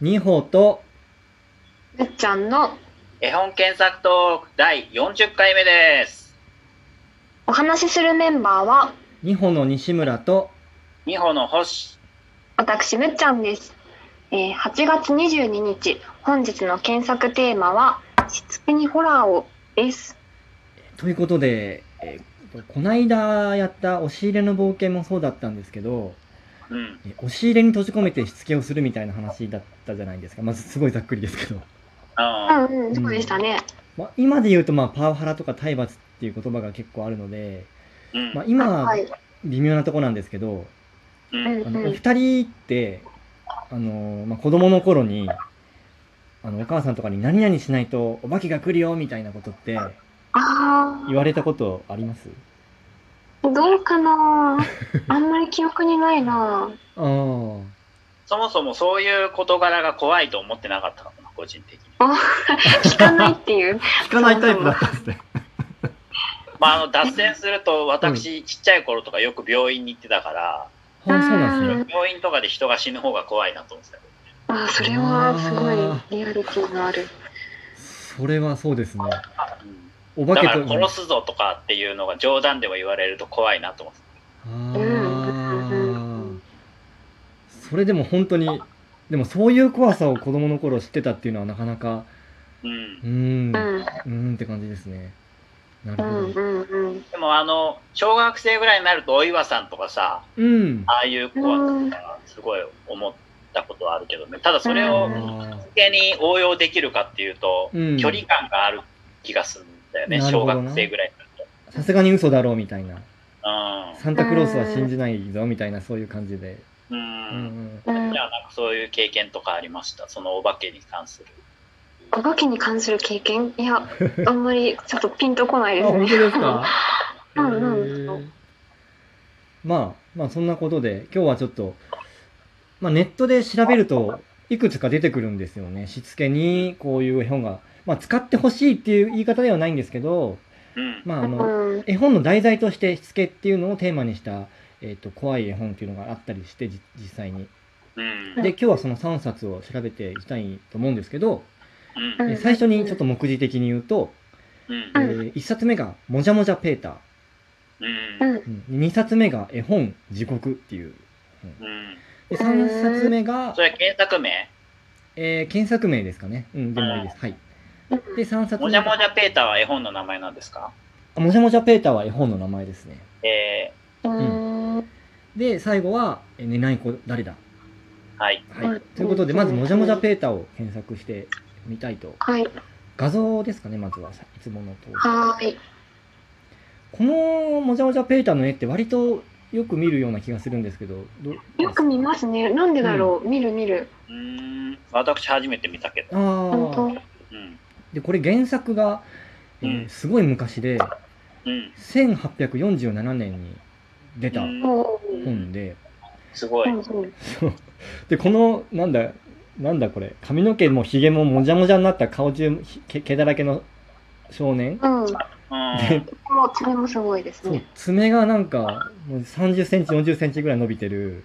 二歩とむっちゃんの絵本検索トーク第40回目です。お話しするメンバーは二歩の西村と二歩の星。私むっちゃんです、えー8月22日本日の検索テーマはしつけにホラーをですということで、えーこないだやった押し入れの冒険もそうだったんですけど、うん。え押し入れに閉じ込めてしつけをするみたいな話だったじゃないですか。まずすごいざっくりですけど。うあんうんそうでしたね、まあ、今で言うと、まあ、パワハラとか体罰っていう言葉が結構あるので、うん。まあ、今ははい微妙なとこなんですけど、うん。あのおうん二人って、あのまあ、子供の頃にあのお母さんとかに何々しないとお化けが来るよみたいなことってあ言われたことあります？ーどうかな あんまり記憶にないなあーそもそもそういう事柄が怖いと思ってなかったかもな、個人的に。聞かないっていう聞かないタイプだったんですね。まあ、あの、脱線すると、私、ちっちゃい頃とかよく病院に行ってたから。病院とかで人が死ぬ方が怖いなと思ってた。あーそれはすごいリアリティがあるそれはそうですね。うんお化けと。だから殺すぞとかっていうのが冗談でも言われると怖いなと思ってそれでも本当に、でもそういう怖さを子供の頃知ってたっていうのはなかなか、た。うんう。ーん、って感じですね。なるほうんど。でもあの、小学生ぐらいになると、お岩さんとかさ、うん。ああいう怖さとか、すごい思ったことはあるけどね。ただそれあを、ーしつけに応用できるかっていうと、うん距離感がある気がするんだよね、小学生ぐらいになるさすがに嘘だろうみたいな。と。サンタクロースは信じないぞみたいなそういう感じで。うん。じゃあなんかそういう経験とかありましたそのお化けに関する。お化けに関する経験？いやあんまりちょっとピンとこないあ、ですね本当ですか？うんうんまあ、まあそんなことで、今日はちょっと、まあネットで調べると、いくつか出てくるんですよね。しつけにこういう絵本が、まあ使ってほしいっていう言い方ではないんですけど、うん。まああの、うん絵本の題材としてしつけっていうのをテーマにした、えっ、と、怖い絵本っていうのがあったりして、じ実際に。うん。で、今日はその3冊を調べていきたいと思うんですけど、うん。え最初にちょっと目次的に言うと、うん。えー、1冊目が「もじゃもじゃペーターうん。うん」うん、2冊目が「絵本地獄」っていううん。で3冊目がそ、れ検索名？えー検索名ですかねうんでもいいですはいで3冊目。もじゃもがじゃペーターは絵本の名前なんですか？あもじゃもじゃペーターは絵本の名前ですね。えうん。で最後は「え寝ない子誰だ?ー、はい。」はい、うんということでまず「もじゃもじゃペーター」を検索してみたいと。はい。画像ですかねまずはいつもの通りはーい。このもじゃもじゃペーターの絵って割とよく見るような気がするんですけどどよく見ますね。なんでだろう、見る見る。うーん。私初めて見たけど。あ本当？あうん。でこれ原作が、えーうん。すごい昔でうん。1847年に出た本で、すごい。でこのなんだなんだこれ。髪の毛もひげももじゃもじゃになった顔中ひ毛毛だらけの少年？うん。うん。でこの爪もすごいですそう。ね爪がなんかもう30センチ40センチぐらい伸びてる。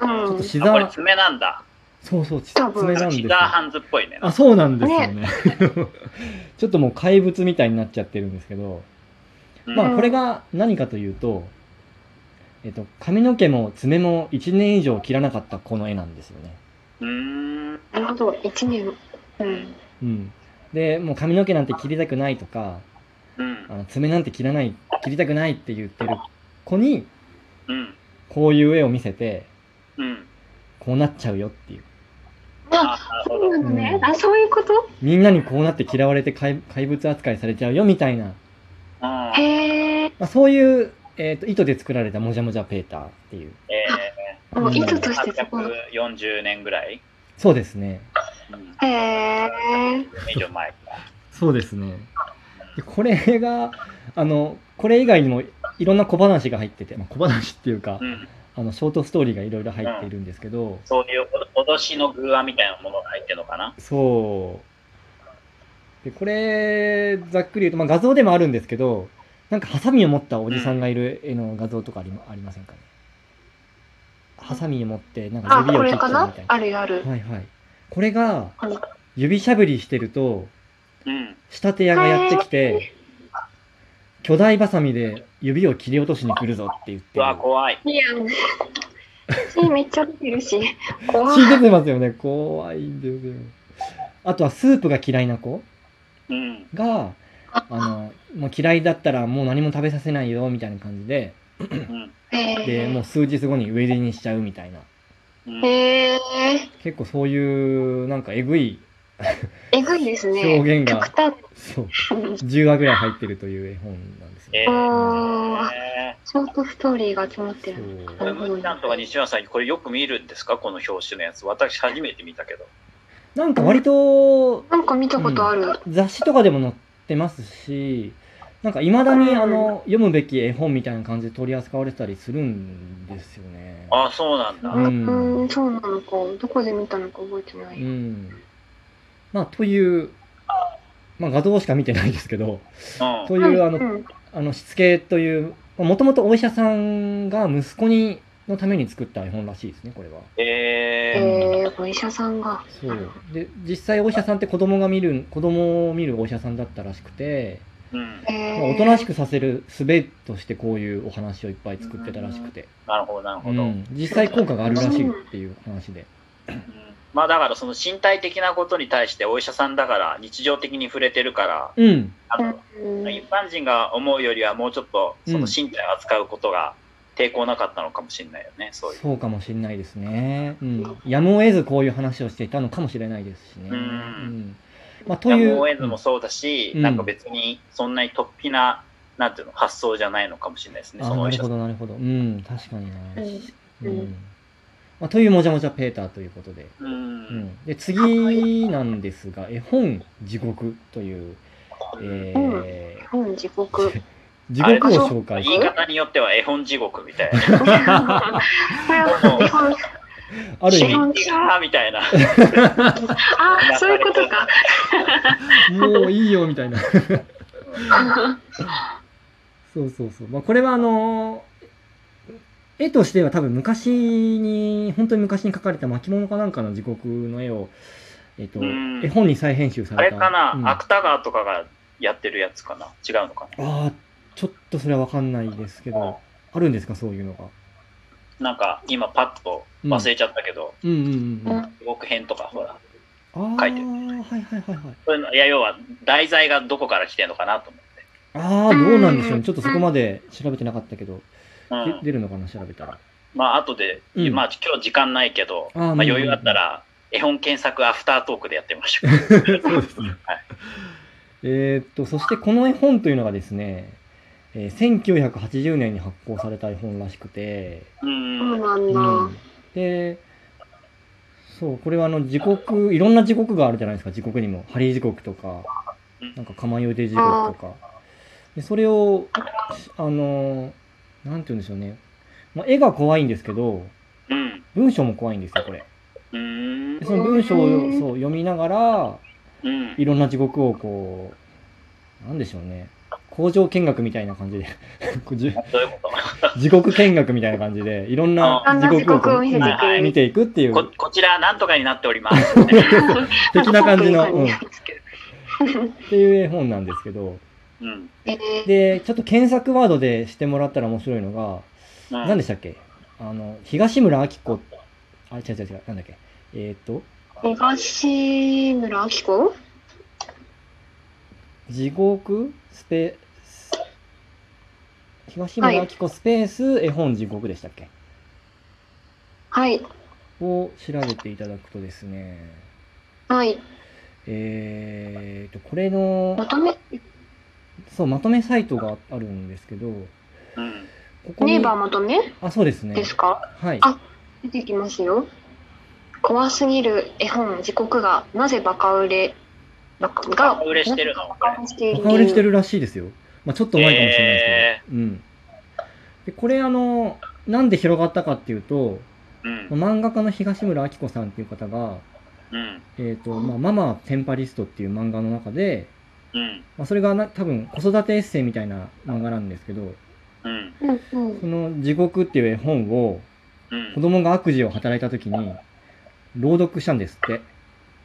うん。ちょっとシあ、これザー爪なんだ。そうそうち多分爪なんですよシザーハンズっぽいね。あそうなんですよね ちょっともう怪物みたいになっちゃってるんですけどうんまあこれが何かというと、えっと、髪の毛も爪も1年以上切らなかったこの絵なんですよね。うーん。なるほど一年うんうん。で、もう髪の毛なんて切りたくないとか、うん。あの爪なんて切らない、切りたくないって言ってる子に、うん。こういう絵を見せて、うん。こうなっちゃうよっていう。あ。そうなのね、うんあそういうこと？みんなにこうなって嫌われて怪怪物扱いされちゃうよみたいな、うん。へえまあ、そういう、えっと意図で作られたもじゃもじゃペーターっていう。えもううん意図としてー、すごい840年ぐらい？そうですね。うん。へえ以上前か。そうですね。でこれが、あの、これ以外にもいろんな小話が入ってて、まあ、小話っていうか、うん。あの、ショートストーリーがいろいろ入っているんですけど、そういうお脅しの偶話みたいなものが入ってるのかな？そう。で、これ、ざっくり言うと、まあ、画像でもあるんですけど、なんかハサミを持ったおじさんがいる絵の画像とかあり,、ありませんかね？ハサミを持って、なんかあ指を切っちゃうこれかな？みたいな。あるあるはいはい。これがはい指しゃぶりしてると、うん。仕立て屋がやってきて、巨大バサミで指を切り落としに来るぞって言ってる。うわ、怖い。いや、血めっちゃ出てるし、怖い。血出てますよね。怖いんですよ。あとはスープが嫌いな子うん。が、あの、もう嫌いだったらもう何も食べさせないよみたいな感じで、うん。へで、もう数日後に上入りにしちゃうみたいな。うん。へえ、結構そういう、なんかえぐいえぐいですね。表現が極端。そう、10話ぐらい入ってるという絵本なんですよね。えーショートストーリーが詰まってる。これ、ムーちゃんとか西村さん、これよく見るんですかこの表紙のやつ。私初めて見たけど。なんか割となんか見たことある。雑誌とかでも載ってますし、なんか未だにあの読むべき絵本みたいな感じで取り扱われてたりするんですよね。あ、そうなんだ。ううんん、そうなのか。どこで見たのか覚えてなうい。ん。まあ、という、まあ画像しか見てないですけど、うん。というあの、うんあの、しつけという、もともとお医者さんが息子に、のために作った絵本らしいですね、これは。ええー、お医者さんが。そう。で、実際お医者さんって子供が見る、子供を見るお医者さんだったらしくて、ー。うん。えまあ、おとなしくさせる術としてこういうお話をいっぱい作ってたらしくて、なるほど、なるうほど。うんん、実際効果があるらしいっていう話で。まあだからその身体的なことに対してお医者さんだから日常的に触れてるから、うん。あのうん一般人が思うよりはもうちょっとその身体を扱うことが抵抗なかったのかもしれないよね、そういう。そうかもしれないですね。うん。やむを得ずこういう話をしていたのかもしれないですしね。うんんまあ、という。やむを得ずもそうだし、うんなんか別にそんなに突飛な、なんていうの、発想じゃないのかもしれないですね、あなるほど、そのお医者さん。なるほど。うん、確かにうん。まあ、というもじゃもじゃペーターということで。う。うんん。で、次なんですが、絵本地獄という、えーうん、地獄。地獄を紹介言い方によっては絵本地獄みたいな。これは日本。ある意味、みたいな。あ、そういうことか。もういいよみたいな。そうそうそう。まあ、これはあの絵としては多分昔に、本当に昔に描かれた巻物かなんかの地獄の絵を、えっ、と、うん絵本に再編集さあれた。れかな、うん芥川とかがやってるやつかな？違うのかな？ああ、ちょっとそれはわかんないですけど、あるんですか、そういうのが。なんか今パッと忘れちゃったけど、うんうんうんうん。あ地獄編とかほら、あー、書いてるはいはいはいはい。そういうのいや要は題材がどこから来てんのかなと思って。ああ、どうなんでしょうね。ちょっとそこまで調べてなかったけど、うんで出るのかな、調べたら。まあ後で、うんまあ今日時間ないけど、あーまあ、余裕あったら絵本検索アフタートークでやってみましょう。そうですね。えーっと、そしてこの絵本というのがですね、えー1980年に発行された絵本らしくて、う。そうんなんだ。うんで、そう、これはあの、時刻、いろんな時刻があるじゃないですか、時刻にも。ハリー時刻とかうん、なんか、釜茹で時刻とか。で、それを、あの、なんて言うんでしょうね。まあ、絵が怖いんですけど、うん。文章も怖いんですよ、これ。その文章をうんそう読みながら、うん。いろんな地獄をこう、なんでしょうね。工場見学みたいな感じで、地獄見学みたいな感じで、いろんなあ地獄を見せていくっていう、とここちらなんとかになっております。的な感じの、うん、っていう絵本なんですけど、うん。えー。で、ちょっと検索ワードでしてもらったら面白いのが、うん何でしたっけ？あの、東村明子、あ、違う違う違う、なんだっけ？えっ、と、東村明子？地獄？スペース、東村明子スペース？絵本地獄でしたっけ？はい。を調べていただくとですね、はい。えーと、これのま、とめ、そう、まとめサイトがあるんですけど、うん。ここにネイバー、まとめ？あ、そうですね。ですか？はい。あ出てきますよ。怖すぎる絵本、時刻がなぜバカ売れ、バカが、バカ売れしてるの？バカ売れしているバカ売れしてるらしいですよ。まあちょっと前かもしれないですけど。うん。で、これあの、なんで広がったかっていうと、うん。漫画家の東村明子さんっていう方が、うん。えっ、と、まあ、ママテンパリストっていう漫画の中で、うん。まあ、それがな多分子育てエッセイみたいな漫画なんですけど、うん。うんうんその地獄っていう絵本をうん子。供が悪事を働いた時に朗読したんですって。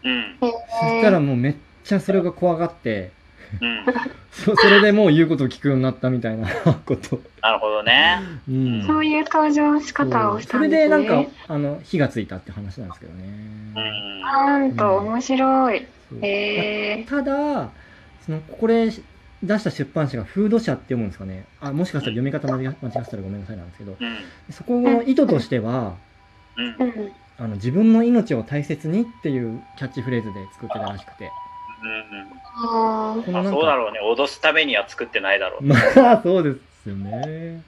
うん。そしたらもうめっちゃそれが怖がって、うん。そ それでもう言うことを聞くようになったみたいな こと。なるほどね。うん。そういう登場仕方をしそれたんですね。でなんか、あの、火がついたって話なんですけどね。うん。なんと面白い。へえただ、その、これ出した出版社がフード社って読むんですかね。あ、もしかしたら読み方間違間違ってたらごめんなさいなんですけど、うん。そこの意図としては、うんう。ん。あの、自分の命を大切にっていうキャッチフレーズで作ってたらしくて。あーまあ、このなんかそうだろうね。脅すためには作ってないだろう。まあ、そうですよね。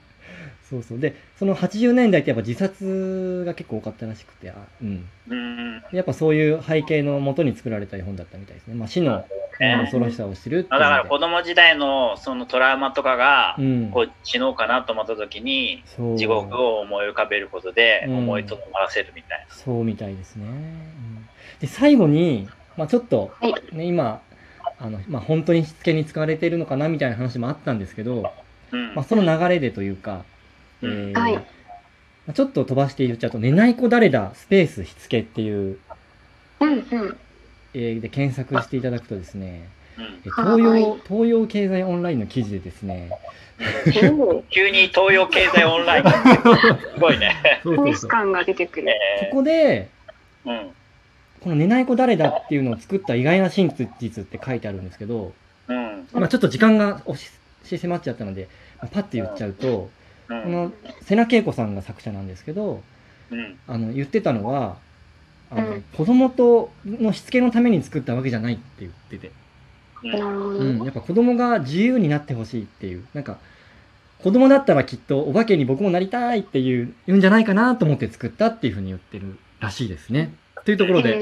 そうそう。で、その80年代ってやっぱ自殺が結構多かったらしくて、あうん。うん。やっぱそういう背景のもとに作られた絵本だったみたいですね。まあ、死のね恐ろしさを知るっていうだからの子供時代のそのトラウマとかが、で。うん。こう死のうかなと思った時に、そう地獄を思い浮かべることでうん思いとどまらせるみたいそうみたいですね。うんで、最後に、まあちょっと、はいね、今、あの、まあ本当にしつけに使われているのかなみたいな話もあったんですけど、な。うん。まあその流れでというか、えーはいまあちょっと飛ばして言っちゃうと、寝ない子誰だスペースしつけっていう、うんうん。えーで検索していただくとですね、うんえ東洋、はい東洋経済オンラインの記事でですね、急に東洋経済オンライン。すごいね。そうフネス感が出てくる。えここで、ーうん。この寝ない子誰だっていうのを作った意外な真実って書いてあるんですけど、うん。まあちょっと時間が押し迫っちゃったので、まあパッて言っちゃうと、うん。この瀬名恵子さんが作者なんですけど、うん。あの言ってたのは、あのうん。子供とのしつけのために作ったわけじゃないって言ってて、うん。なるほど。うん、やっぱ子供が自由になってほしいっていう、なんか、子供だったらきっとお化けに僕もなりたいっていう、言うんじゃないかなと思って作ったっていうふうに言ってるらしいですね。というところで、